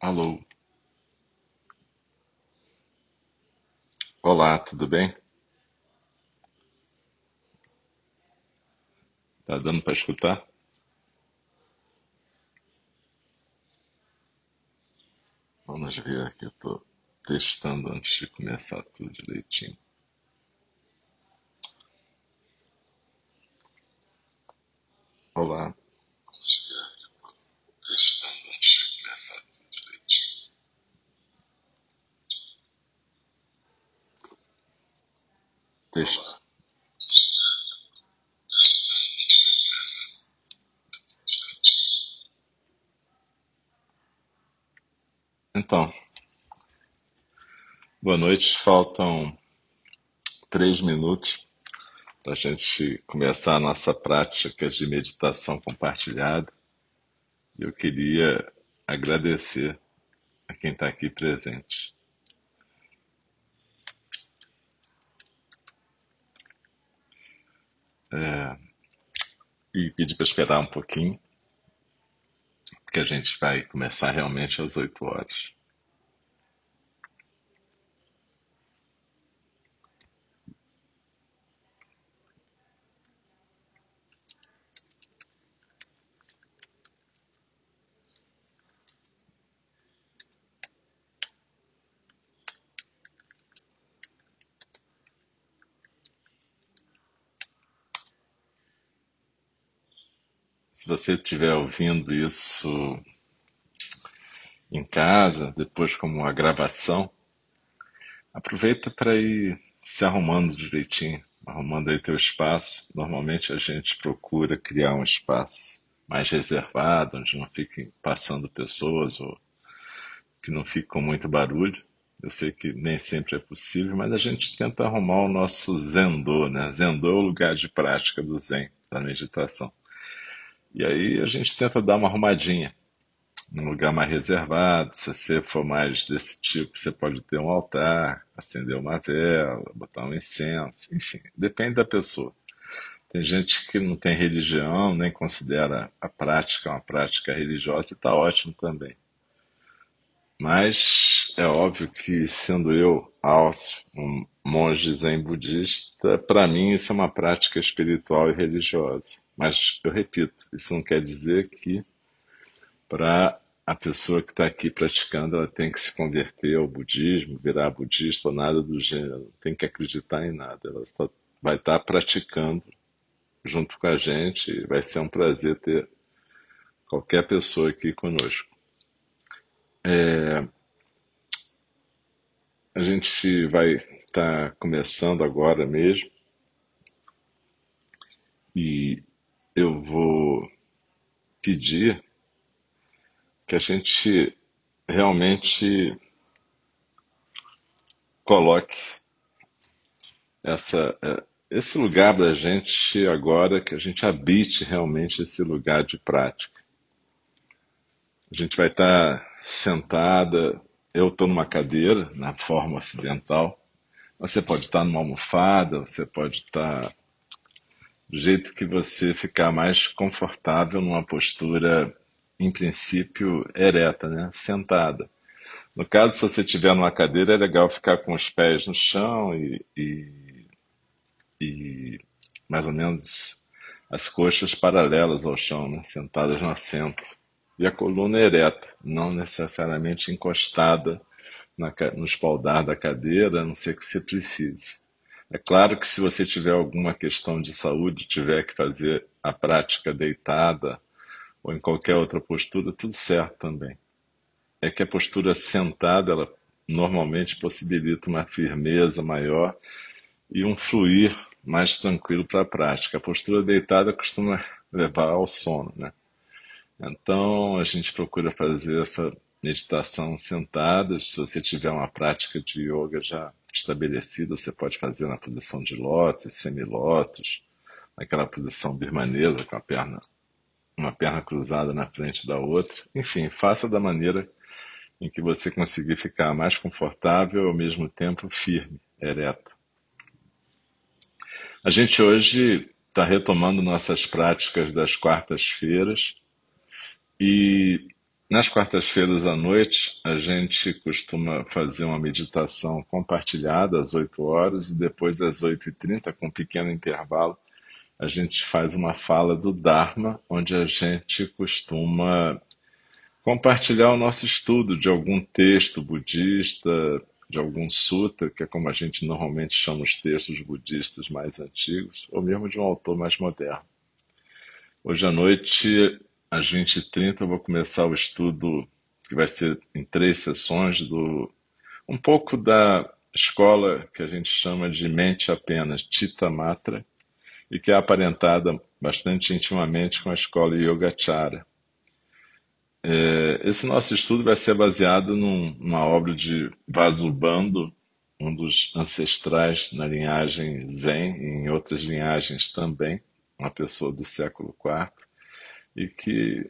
Alô, olá, tudo bem? Tá dando para escutar? Vamos ver aqui, eu tô testando antes de começar tudo direitinho. Olá, vamos ver aqui, eu tô testando antes de começar tudo direitinho. Testa. Então, boa noite. Faltam três minutos para a gente começar a nossa prática de meditação compartilhada. Eu queria agradecer a quem está aqui presente. É, e pedir para esperar um pouquinho, porque a gente vai começar realmente às 8 horas. Se você estiver ouvindo isso em casa, depois como uma gravação, aproveita para ir se arrumando direitinho, arrumando aí teu espaço. Normalmente a gente procura criar um espaço mais reservado, onde não fiquem passando pessoas ou que não fique com muito barulho. Eu sei que nem sempre é possível, mas a gente tenta arrumar o nosso Zendô, né? Zendô é o lugar de prática do Zen, da meditação. E aí a gente tenta dar uma arrumadinha num lugar mais reservado. Se você for mais desse tipo, você pode ter um altar, acender uma vela, botar um incenso, enfim, depende da pessoa. Tem gente que não tem religião, nem considera a prática uma prática religiosa e está ótimo também. Mas é óbvio que, sendo eu, Alcio, um monge zen budista, para mim isso é uma prática espiritual e religiosa. Mas eu repito, isso não quer dizer que para a pessoa que está aqui praticando ela tem que se converter ao budismo, virar budista ou nada do gênero. Tem que acreditar em nada. Ela vai estar praticando junto com a gente e vai ser um prazer ter qualquer pessoa aqui conosco. É, a gente vai estar começando agora mesmo e eu vou pedir que a gente realmente coloque essa, é, esse lugar da gente agora, que a gente habite realmente esse lugar de prática. A gente vai estar sentada, eu estou numa cadeira, na forma ocidental, você pode estar numa almofada, você pode estar do jeito que você ficar mais confortável numa postura, em princípio, ereta, né? sentada. No caso, se você estiver numa cadeira, é legal ficar com os pés no chão e, e, e mais ou menos as coxas paralelas ao chão, né? sentadas no assento. E a coluna ereta, não necessariamente encostada na, no espaldar da cadeira, a não ser que você precise. É claro que se você tiver alguma questão de saúde, tiver que fazer a prática deitada ou em qualquer outra postura, tudo certo também. É que a postura sentada, ela normalmente possibilita uma firmeza maior e um fluir mais tranquilo para a prática. A postura deitada costuma levar ao sono, né? Então a gente procura fazer essa meditação sentada. Se você tiver uma prática de yoga já estabelecida, você pode fazer na posição de lótus, semilótus, naquela posição birmanesa com a perna, uma perna cruzada na frente da outra. Enfim, faça da maneira em que você conseguir ficar mais confortável e ao mesmo tempo firme, ereto. A gente hoje está retomando nossas práticas das quartas-feiras e Nas quartas-feiras à noite, a gente costuma fazer uma meditação compartilhada às 8 horas e depois às 8h30, com um pequeno intervalo, a gente faz uma fala do Dharma, onde a gente costuma compartilhar o nosso estudo de algum texto budista, de algum sutra, que é como a gente normalmente chama os textos budistas mais antigos, ou mesmo de um autor mais moderno. Hoje à noite às 20h30 eu vou começar o estudo que vai ser em três sessões do um pouco da escola que a gente chama de mente apenas, Tita Matra, e que é aparentada bastante intimamente com a escola Yogacara. É, esse nosso estudo vai ser baseado num, numa obra de Vasubandhu, um dos ancestrais na linhagem Zen e em outras linhagens também, uma pessoa do século IV, e que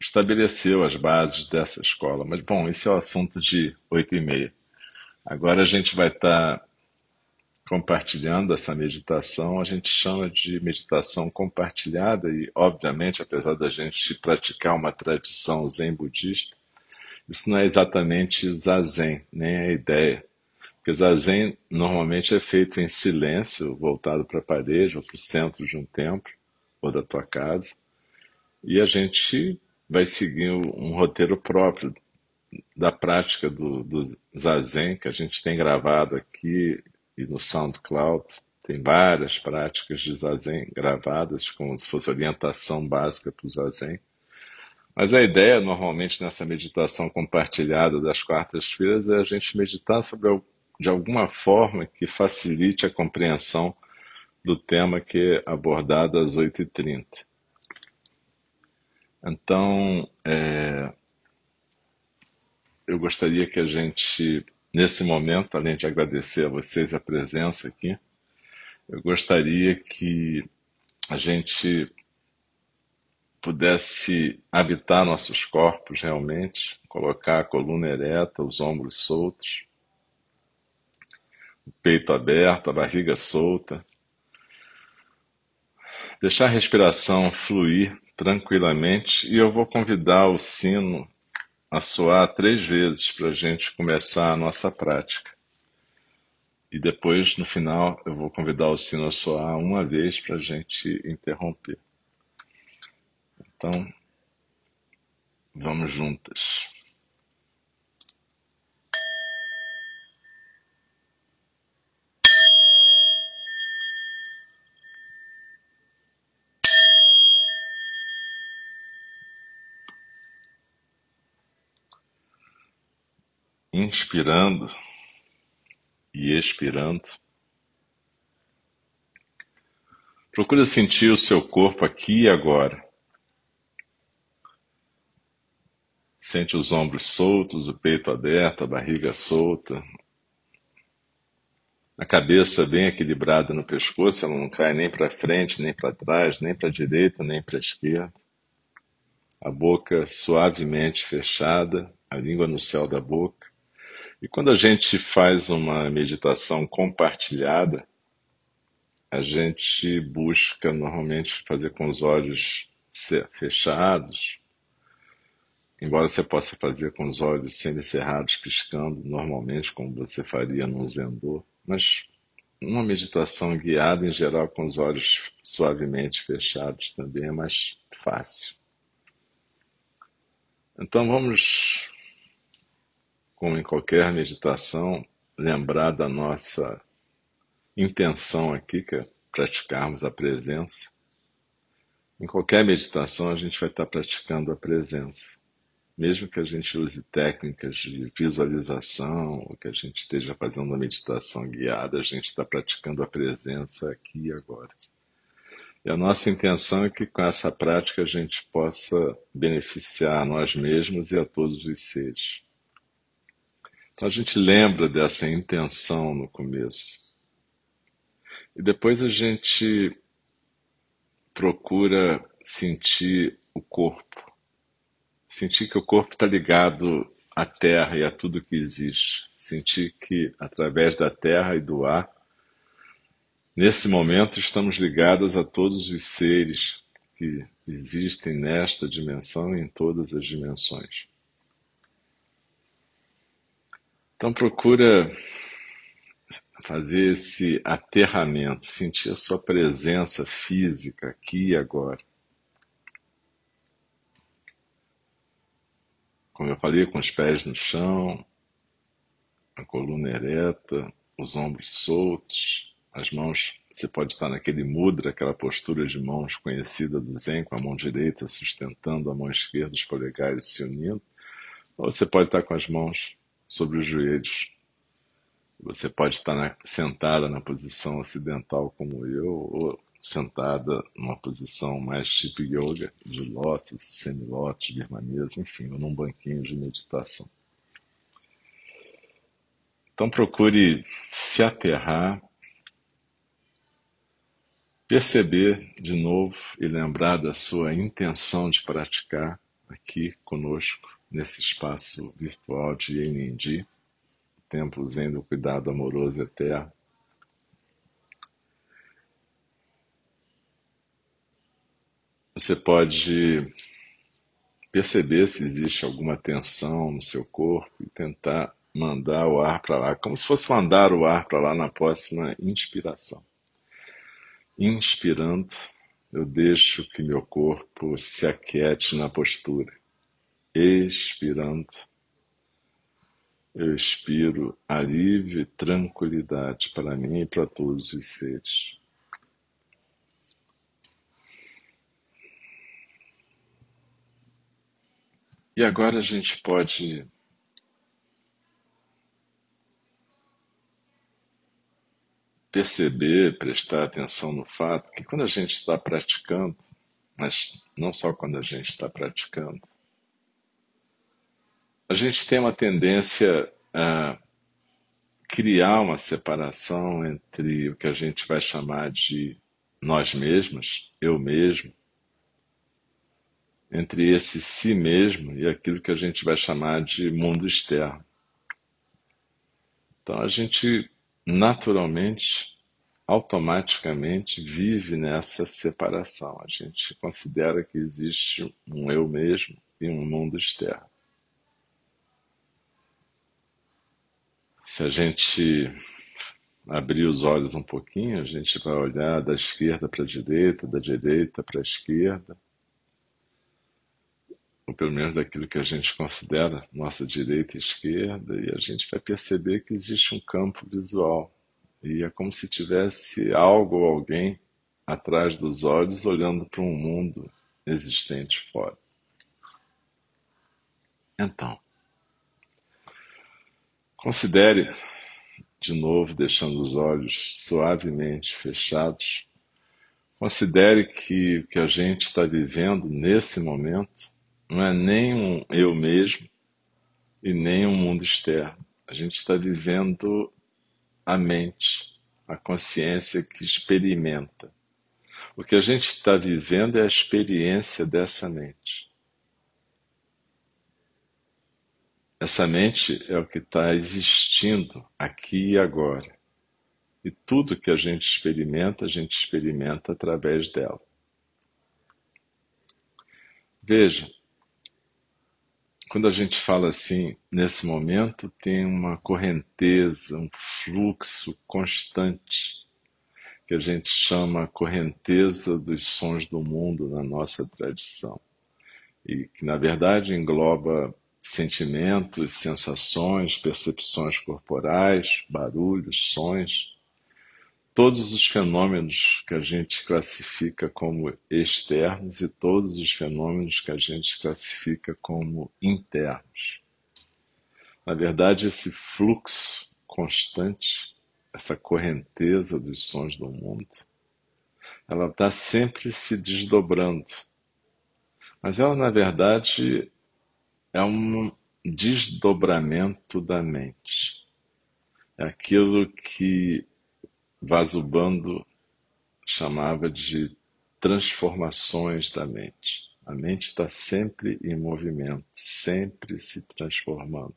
estabeleceu as bases dessa escola. Mas, bom, esse é o assunto de oito e meia. Agora a gente vai estar compartilhando essa meditação, a gente chama de meditação compartilhada e, obviamente, apesar da gente praticar uma tradição zen budista, isso não é exatamente zazen, nem a ideia. Porque zazen normalmente é feito em silêncio, voltado para a parede ou para o centro de um templo ou da tua casa. E a gente vai seguir um roteiro próprio da prática do, do Zazen, que a gente tem gravado aqui e no SoundCloud. Tem várias práticas de Zazen gravadas, como se fosse orientação básica para o Zazen. Mas a ideia, normalmente, nessa meditação compartilhada das quartas-feiras, é a gente meditar sobre, de alguma forma, que facilite a compreensão do tema que é abordado às 8h30. Então, é, eu gostaria que a gente, nesse momento, além de agradecer a vocês a presença aqui, eu gostaria que a gente pudesse habitar nossos corpos realmente, colocar a coluna ereta, os ombros soltos, o peito aberto, a barriga solta, deixar a respiração fluir tranquilamente e eu vou convidar o sino a soar três vezes para a gente começar a nossa prática. E depois, no final, eu vou convidar o sino a soar uma vez para a gente interromper. Então, vamos juntas. Inspirando e expirando. Procure sentir o seu corpo aqui e agora. Sente os ombros soltos, o peito aberto, a barriga solta. A cabeça bem equilibrada no pescoço, ela não cai nem para frente, nem para trás, nem para a direita, nem para a esquerda. A boca suavemente fechada, a língua no céu da boca. E quando a gente faz uma meditação compartilhada, a gente busca normalmente fazer com os olhos fechados, embora você possa fazer com os olhos semicerrados, piscando, normalmente, como você faria num zendô, mas uma meditação guiada, em geral, com os olhos suavemente fechados também é mais fácil. Então vamos como em qualquer meditação, lembrar da nossa intenção aqui, que é praticarmos a presença. Em qualquer meditação, a gente vai estar praticando a presença. Mesmo que a gente use técnicas de visualização, ou que a gente esteja fazendo uma meditação guiada, a gente está praticando a presença aqui e agora. E a nossa intenção é que com essa prática a gente possa beneficiar a nós mesmos e a todos os seres. Então a gente lembra dessa intenção no começo. E depois a gente procura sentir o corpo. Sentir que o corpo está ligado à terra e a tudo que existe. Sentir que através da terra e do ar, nesse momento estamos ligados a todos os seres que existem nesta dimensão e em todas as dimensões. Então procura fazer esse aterramento, sentir a sua presença física aqui e agora. Como eu falei, com os pés no chão, a coluna ereta, os ombros soltos, as mãos. Você pode estar naquele mudra, aquela postura de mãos conhecida do Zen, com a mão direita sustentando a mão esquerda, os polegares se unindo. Ou você pode estar com as mãos sobre os joelhos, você pode estar na, sentada na posição ocidental como eu, ou sentada numa posição mais tipo yoga, de lótus, semi-lótus, birmanesa, enfim, ou num banquinho de meditação. Então procure se aterrar, perceber de novo e lembrar da sua intenção de praticar aqui conosco, nesse espaço virtual de Enindi templo zen do cuidado amoroso eterno. Você pode perceber se existe alguma tensão no seu corpo e tentar mandar o ar para lá, como se fosse mandar o ar para lá na próxima inspiração. Inspirando, eu deixo que meu corpo se aquiete na postura. Expirando, eu expiro alívio e tranquilidade para mim e para todos os seres. E agora a gente pode perceber, prestar atenção no fato que quando a gente está praticando, mas não só quando a gente está praticando, a gente tem uma tendência a criar uma separação entre o que a gente vai chamar de nós mesmos, eu mesmo, entre esse si mesmo e aquilo que a gente vai chamar de mundo externo. Então a gente naturalmente, automaticamente vive nessa separação. A gente considera que existe um eu mesmo e um mundo externo. Se a gente abrir os olhos um pouquinho, a gente vai olhar da esquerda para a direita, da direita para a esquerda, ou pelo menos daquilo que a gente considera nossa direita e esquerda, e a gente vai perceber que existe um campo visual. E é como se tivesse algo ou alguém atrás dos olhos olhando para um mundo existente fora. Então, Considere, de novo, deixando os olhos suavemente fechados, considere que o que a gente está vivendo nesse momento não é nem um eu mesmo e nem um mundo externo. A gente está vivendo a mente, a consciência que experimenta. O que a gente está vivendo é a experiência dessa mente. Essa mente é o que está existindo aqui e agora. E tudo que a gente experimenta, a gente experimenta através dela. Veja, quando a gente fala assim, nesse momento tem uma correnteza, um fluxo constante, que a gente chama correnteza dos sons do mundo na nossa tradição. E que, na verdade, engloba sentimentos, sensações, percepções corporais, barulhos, sons, todos os fenômenos que a gente classifica como externos e todos os fenômenos que a gente classifica como internos. Na verdade, esse fluxo constante, essa correnteza dos sons do mundo, ela está sempre se desdobrando. Mas ela, na verdade, é um desdobramento da mente. É aquilo que Vasubandhu chamava de transformações da mente. A mente está sempre em movimento, sempre se transformando.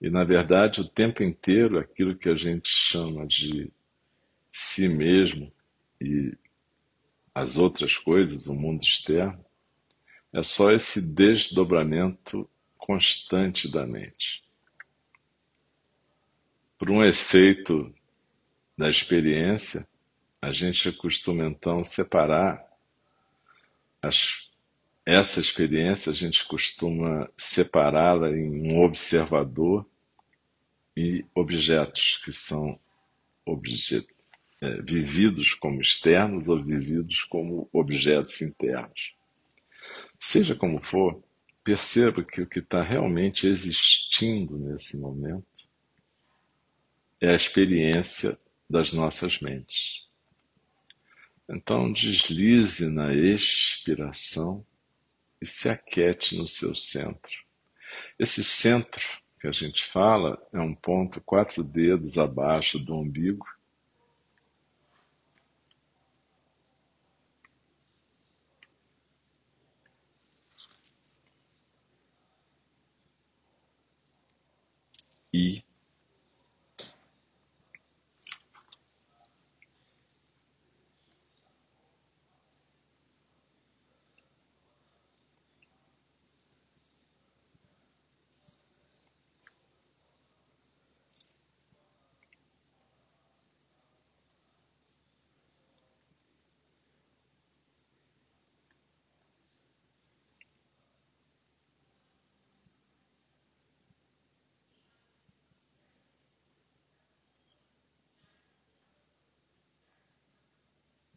E, na verdade, o tempo inteiro, aquilo que a gente chama de si mesmo e as outras coisas, o mundo externo, é só esse desdobramento constante da mente. Por um efeito da experiência, a gente costuma então separar as, essa experiência, a gente costuma separá-la em um observador e objetos que são objetos é, vividos como externos ou vividos como objetos internos. Seja como for, perceba que o que está realmente existindo nesse momento é a experiência das nossas mentes. Então deslize na expiração e se aquete no seu centro. Esse centro que a gente fala é um ponto quatro dedos abaixo do umbigo e